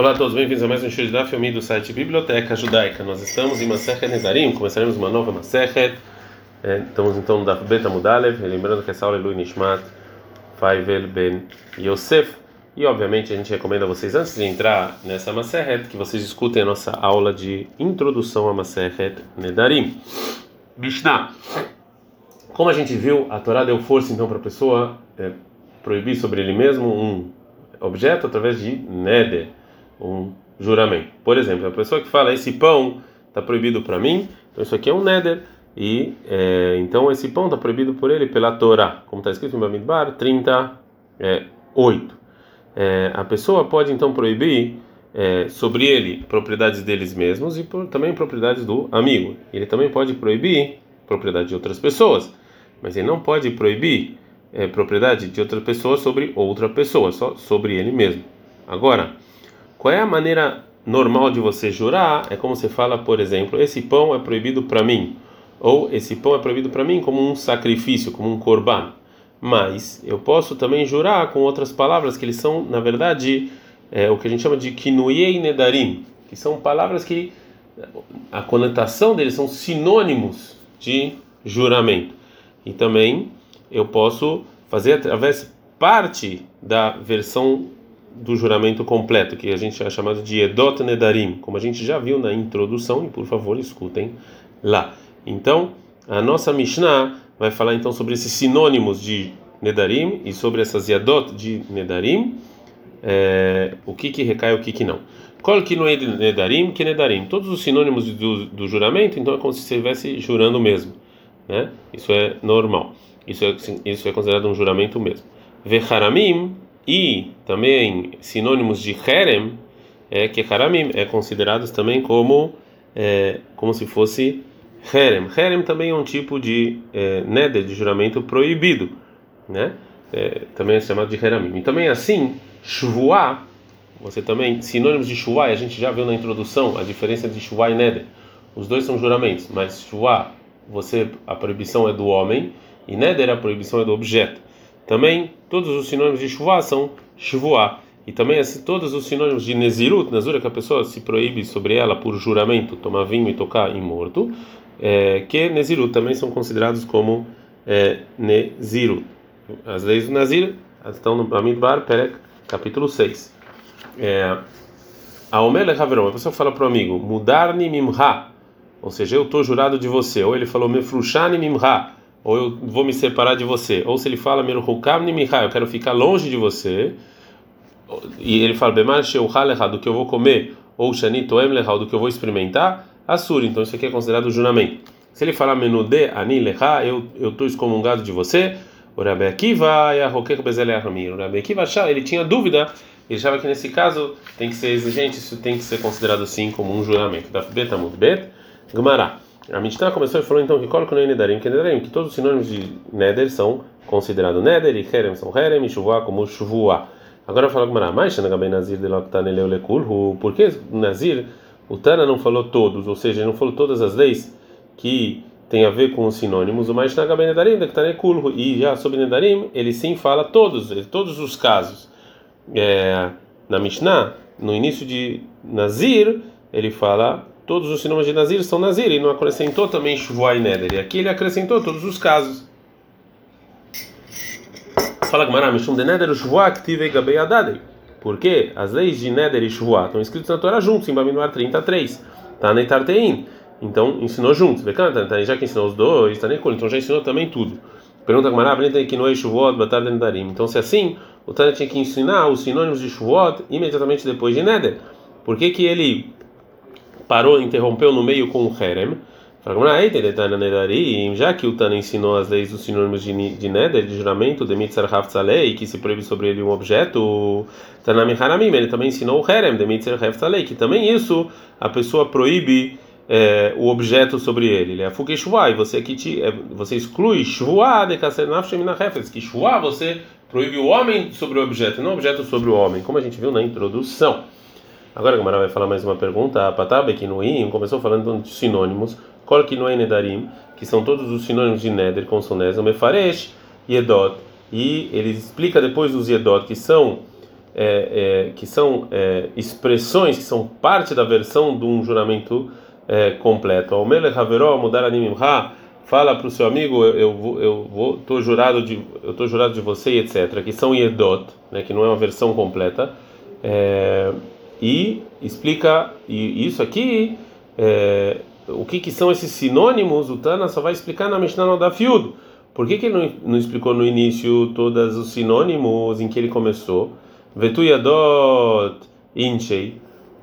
Olá a todos, bem-vindos a mais um show de Daf do site Biblioteca Judaica. Nós estamos em Masechet Nedarim, começaremos uma nova Masechet. É, estamos então no Daf Beta Mudalev, lembrando que essa aula é Lui Nishmat Faivel Ben Yosef. E obviamente a gente recomenda a vocês, antes de entrar nessa Masechet, que vocês escutem a nossa aula de introdução a Masechet Nedarim. Mishnah. Como a gente viu, a Torá deu força então para a pessoa é, proibir sobre ele mesmo um objeto através de Neder um juramento. Por exemplo, a pessoa que fala esse pão está proibido para mim, então isso aqui é um neder e é, então esse pão está proibido por ele pela Torá, como está escrito em Bamidbar 38. É, a pessoa pode então proibir é, sobre ele propriedades deles mesmos e por, também propriedades do amigo. Ele também pode proibir propriedade de outras pessoas, mas ele não pode proibir é, propriedade de outra pessoa sobre outra pessoa, só sobre ele mesmo. Agora qual é a maneira normal de você jurar? É como você fala, por exemplo, esse pão é proibido para mim, ou esse pão é proibido para mim como um sacrifício, como um korban. Mas eu posso também jurar com outras palavras que eles são, na verdade, é, o que a gente chama de kinuyei nedarim, que são palavras que a conotação deles são sinônimos de juramento. E também eu posso fazer através parte da versão do juramento completo, que a gente é chamado de Edot Nedarim, como a gente já viu na introdução, e por favor escutem lá. Então, a nossa Mishnah vai falar então sobre esses sinônimos de Nedarim e sobre essas Yadot de Nedarim, é, o que que recai e o que que não. Qual que não é Nedarim, que Nedarim. Todos os sinônimos do, do juramento, então é como se estivesse jurando mesmo. Né? Isso é normal. Isso é, isso é considerado um juramento mesmo. Vecharamim, e também sinônimos de Herem, é que Haramim é considerados também como é, como se fosse Herem. Herem também é um tipo de é, neder, de juramento proibido, né? É, também é chamado de Heramim. E também assim, Shvuah, você também, sinônimos de Shvuah, a gente já viu na introdução a diferença de Shvuah e Neder. Os dois são juramentos, mas Shvuah, você, a proibição é do homem, e Neder, a proibição é do objeto. Também todos os sinônimos de chuva são chuvoá. E também assim, todos os sinônimos de nezirut, nezura que a pessoa se proíbe sobre ela por juramento, tomar vinho e tocar em morto, é, que nezirut também são considerados como é, nezirut. As leis do Nazir estão no Amidbar, Perek, capítulo 6. É, a Omele Haveron, a pessoa fala para o amigo, mudar-ni mimha, ou seja, eu estou jurado de você. Ou ele falou, mefrushani mimha, ou eu vou me separar de você. Ou se ele fala, eu quero ficar longe de você. E ele fala, do que eu vou comer, ou do que eu vou experimentar, assur. Então isso aqui é considerado juramento. Se ele falar eu estou excomungado de você. Ele tinha dúvida, ele achava que nesse caso tem que ser exigente, isso tem que ser considerado assim como um juramento. Da Betamut Bet, Gmará. A Mishnah começou e falou então que coloca no Nedarim, que Nedarim, que todos os sinônimos de Neder são considerados Neder e Herem são Herem e Shuvah como Shuvah. Agora fala com Mará, mas Shanagabem Nazir de Loktaneleu Lekulhu, por que Nazir, o Tana não falou todos, ou seja, ele não falou todas as leis que tem a ver com os sinônimos, o mais Nagaben Nedarim, da Ktanekulhu, e já sobre Nedarim, ele sim fala todos, todos os casos. É, na Mishnah, no início de Nazir, ele fala todos os sinônimos de Nazir são Nazir, e não acrescentou também Shuvah e Neder. E aqui ele acrescentou todos os casos. Fala Gamara, Mishum de Neder, Shuvah, Ktive Gabei Adadei. Porque as leis de Neder e Shuvah estão escritas na Torá juntos, em Baminuar 33. Tá na Itarteim. Então ensinou juntos. Já que ensinou os dois, então já ensinou também tudo. Pergunta Gamara, Brenta que no Shuvot, Batar Nedarim. Então se assim, o Tânia tinha que ensinar os sinônimos de Shuvot imediatamente depois de Neder. Por que que ele parou, interrompeu no meio com o Herem. Já que o Tana ensinou as leis dos sinônimos de, de Neder, de juramento, de Mitzar Haftzalei, que se proíbe sobre ele um objeto, Tanami Haramim, ele também ensinou o Herem, de Mitzar Haftzalei, que também isso a pessoa proíbe é, o objeto sobre ele. Ele é Fuki e você, que te, é, você exclui Shvuah de Kasenaf Shemina Hefetz, que Shvuah você proíbe o homem sobre o objeto, não o objeto sobre o homem, como a gente viu na introdução. Agora a Gamara vai falar mais uma pergunta. A Patabe Kinuim começou falando de sinônimos. Kol Kinuim Nedarim, que são todos os sinônimos de Neder com sonesa, Mefaresh e Edot. E ele explica depois os Edot, que são é, é, que são é, expressões que são parte da versão de um juramento é, completo. Ao Melech Haveró mudar animimha, fala para o seu amigo, eu, eu vou, eu jurado de, eu jurado de você, etc. Que são Yedot, né, que não é uma versão completa. É, e explica e isso aqui é, o que, que são esses sinônimos o Tana só vai explicar na Mishnah no por que, que ele não, não explicou no início todos os sinônimos em que ele começou? Vetuyadot Inchei.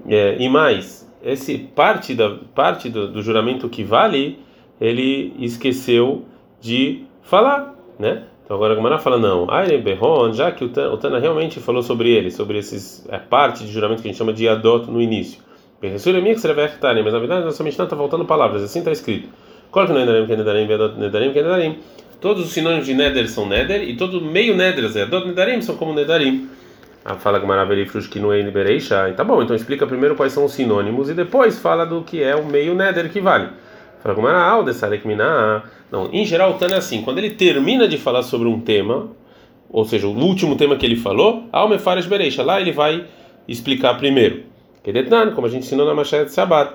É, e mais esse parte da parte do, do juramento que vale ele esqueceu de falar né então agora a Gemara fala não, Berron, já que o Tana, o Tana, realmente falou sobre ele, sobre esses a parte de juramento que a gente chama de adot no início. Mas na verdade nossa Mishnah está voltando palavras, assim está escrito. Todos os sinônimos de neder são neder e todo meio neder, adot nedarim, são como nedarim. Ah, fala Gemara Verifrush que no é Bereisha. Tá bom, então explica primeiro quais são os sinônimos e depois fala do que é o meio neder que vale. Não, em geral o Tana é assim, quando ele termina de falar sobre um tema, ou seja, o último tema que ele falou, Almefares Bereisha, lá ele vai explicar primeiro. Como a gente ensinou na Machaya de Shabbat.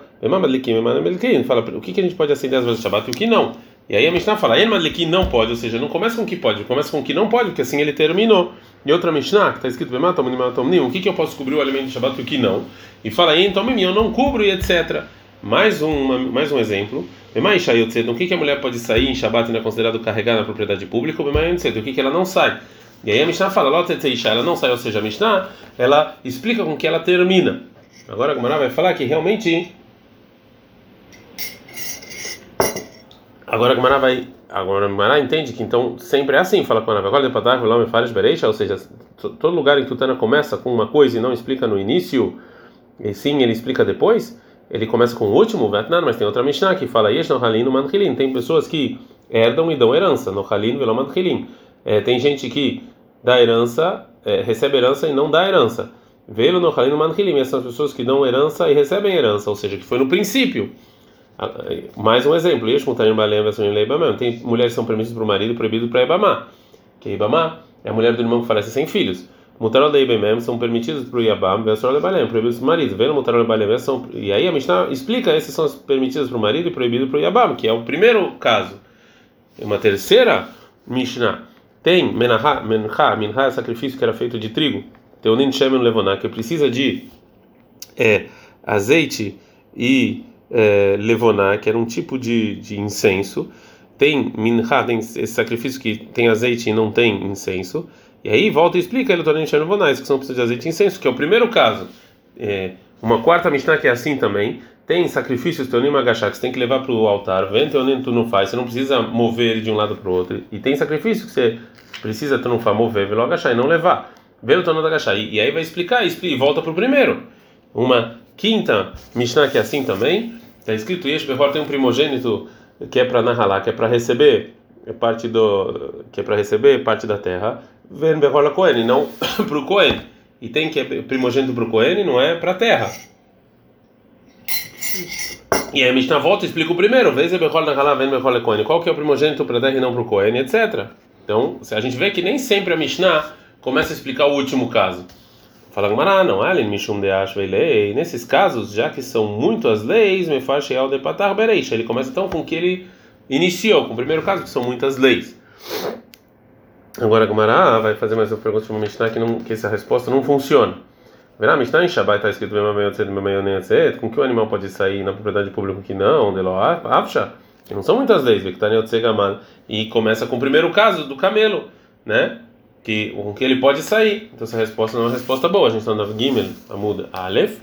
Fala o que, que a gente pode acender às vezes de Shabbat e o que não. E aí a Mishnah fala, que não pode, ou seja, não começa com o que pode, começa com o que não pode, porque assim ele terminou. E outra Mishnah, que está escrito, o que, que eu posso cobrir o alimento de Shabbat e o que não. E fala, então eu não cubro e etc. Mais, uma, mais um exemplo. O que, que a mulher pode sair em Shabbat e não é considerado carregar na propriedade pública? O que, que ela não sai? E aí a Mishnah fala, ela não sai, ou seja, a Mishnah, ela explica com que ela termina. Agora a Gemara vai falar que realmente. Agora a Gemara vai. Agora a Gemara entende que então sempre é assim. Fala com a Gemara, ou seja, todo lugar em que o Tana começa com uma coisa e não explica no início, e sim ele explica depois ele começa com o último, Vetnan, mas tem outra Mishnah que fala Yesh no Halin no Manchilin. Tem pessoas que herdam e dão herança, no Halin velo Manchilin. É, tem gente que dá herança, é, recebe herança e não dá herança. Velo no Halin no Manchilin. Essas pessoas que dão herança e recebem herança, ou seja, que foi no princípio. Mais um exemplo, Yesh Mutarim Balem Tem mulheres que são permitidas para o marido proibidas para Ibamá. Que Ibamá é a mulher do irmão que falece sem filhos. Mutarol de Ibemem são permitidos para o Yabam, Vesrol de Balem, proibidos para o marido. Vendo Mutarol de Balem, são. E aí a Mishnah explica: esses são permitidos para o marido e proibidos para o Yabam, que é o primeiro caso. Uma terceira Mishnah tem Menachá, Menachá, Minchá é sacrifício que era feito de trigo. Teunin Shemen Levoná, que precisa de é, azeite e é, Levoná, que era um tipo de, de incenso. Tem Minchá, tem esse sacrifício que tem azeite e não tem incenso. E aí volta e explica ele torna enxergando vonais, que são precisas de azeite e incenso, que é o primeiro caso. É, uma quarta Mishnah que é assim também. Tem sacrifícios teonim agachar que você tem que levar para o altar. Vem teonim tu não faz, você não precisa mover ele de um lado para o outro. E tem sacrifício que você precisa tu não faz mover, velo agachar e não levar. Velo tornando agachar. E, e aí vai explicar e volta para o primeiro. Uma quinta Mishnah que é assim também. Está escrito Yesh tem um primogênito que é para Nahalá, que é para receber parte do que é para receber parte da terra Ven Behola Cohen, não para o Cohen. E tem que é primogênito para o Cohen, não é para a terra. E aí a Mishnah volta e explica o primeiro, vez Cohen. Qual que é o primogênito para a terra e não para o Cohen, etc. Então, a gente vê que nem sempre a Mishnah começa a explicar o último caso. Fala Gamara, não, Alien Mishum de lei. Nesses casos, já que são muito as leis, me de patar bereixa. Ele começa então com o que ele iniciou, com o primeiro caso, que são muitas leis. Agora a Gumara vai fazer mais uma pergunta para o Mishnah que, não, que essa resposta não funciona. Verá, Mishnah em Shabbat está escrito com que o animal pode sair na propriedade pública que não, que não são muitas leis, e começa com o primeiro caso do camelo, né? Que com que ele pode sair. Então essa resposta não é uma resposta boa. A gente está no Gimel, a muda Aleph.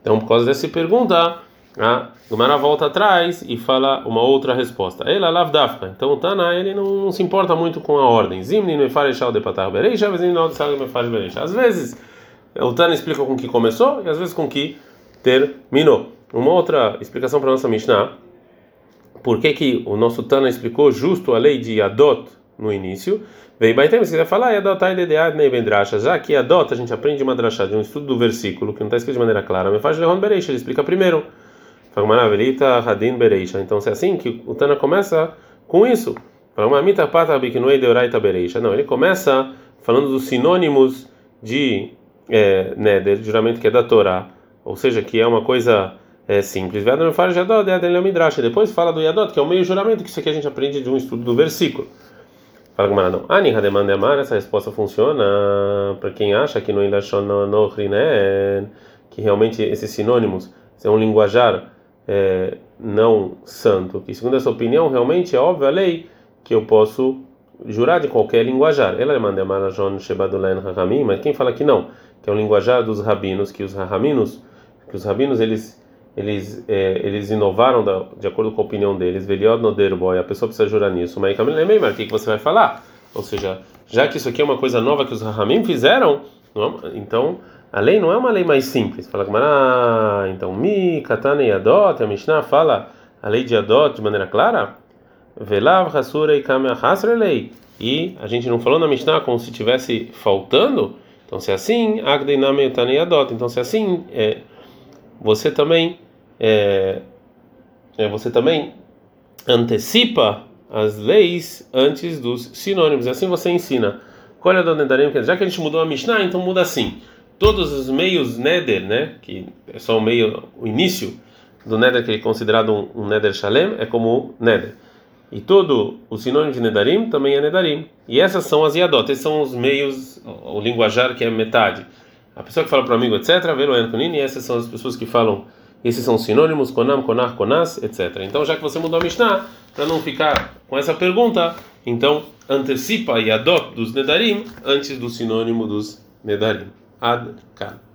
Então por causa dessa pergunta, a Gumara volta atrás e fala uma outra resposta. Ela lavdafka. Então o Tana ele não, não, se importa muito com a ordem. Zimni me farechal de patar bereisha, Às vezes o Tana explica com que começou e às vezes com que terminou. Uma outra explicação para nossa Mishnah. Por que, que o nosso Tana explicou justo a lei de Adot no início? Veio Baitem, você vai falar, Adotai dedead nei bendrasha. Já que Adot a gente aprende uma drachá de um estudo do versículo que não está escrito de maneira clara. Me faz Lehon Bereisha, ele explica primeiro. Bereisha. Então, se é assim que o Tana começa com isso. Não, ele começa falando dos sinônimos de é, Neder, juramento que é da Torá, ou seja, que é uma coisa é, simples. Yadel Midrash. Depois fala do Yadot, que é o meio juramento, que isso aqui a gente aprende de um estudo do versículo. Fala com não. Ani Hademande Amar, essa resposta funciona para quem acha que no Rinen, que realmente esses sinônimos são um linguajar é, não santo, que segundo essa opinião realmente é óbvio a lei que eu posso jurar de qualquer linguajar. Ela manda Marajon Shebadulen Rahamim, mas quem fala que não, que é um linguajar dos rabinos, que os rahaminos, que os rabinos eles eles é, eles inovaram da, de acordo com a opinião deles. Veliod Noderboy, a pessoa precisa jurar nisso. Mas o que que você vai falar? Ou seja, já que isso aqui é uma coisa nova que os rahamim fizeram, é, então a lei não é uma lei mais simples. Fala que ah, então mi katana e adot, a Mishnah fala a lei de adot de maneira clara. Velav hasura e kameh hasra lei. E a gente não falou na Mishnah como se tivesse faltando. Então se é assim, agdeiname e adot. Então se é assim, é, você também é, é, você também antecipa as leis antes dos sinônimos. Assim você ensina. Olha, dona Darim, já que a gente mudou a Mishnah, então muda assim. Todos os meios Neder, né, que é só o meio, o início do Neder, que é considerado um, um Neder Shalem, é como Neder. E todo o sinônimo de Nedarim também é Nedarim. E essas são as Yadot, esses são os meios, o linguajar que é metade. A pessoa que fala para o amigo, etc., velo e essas são as pessoas que falam, esses são sinônimos, konam, konar, konas, etc. Então, já que você mudou a Mishnah, para não ficar com essa pergunta, então antecipa Yadot dos Nedarim antes do sinônimo dos Nedarim. Ad, -kan.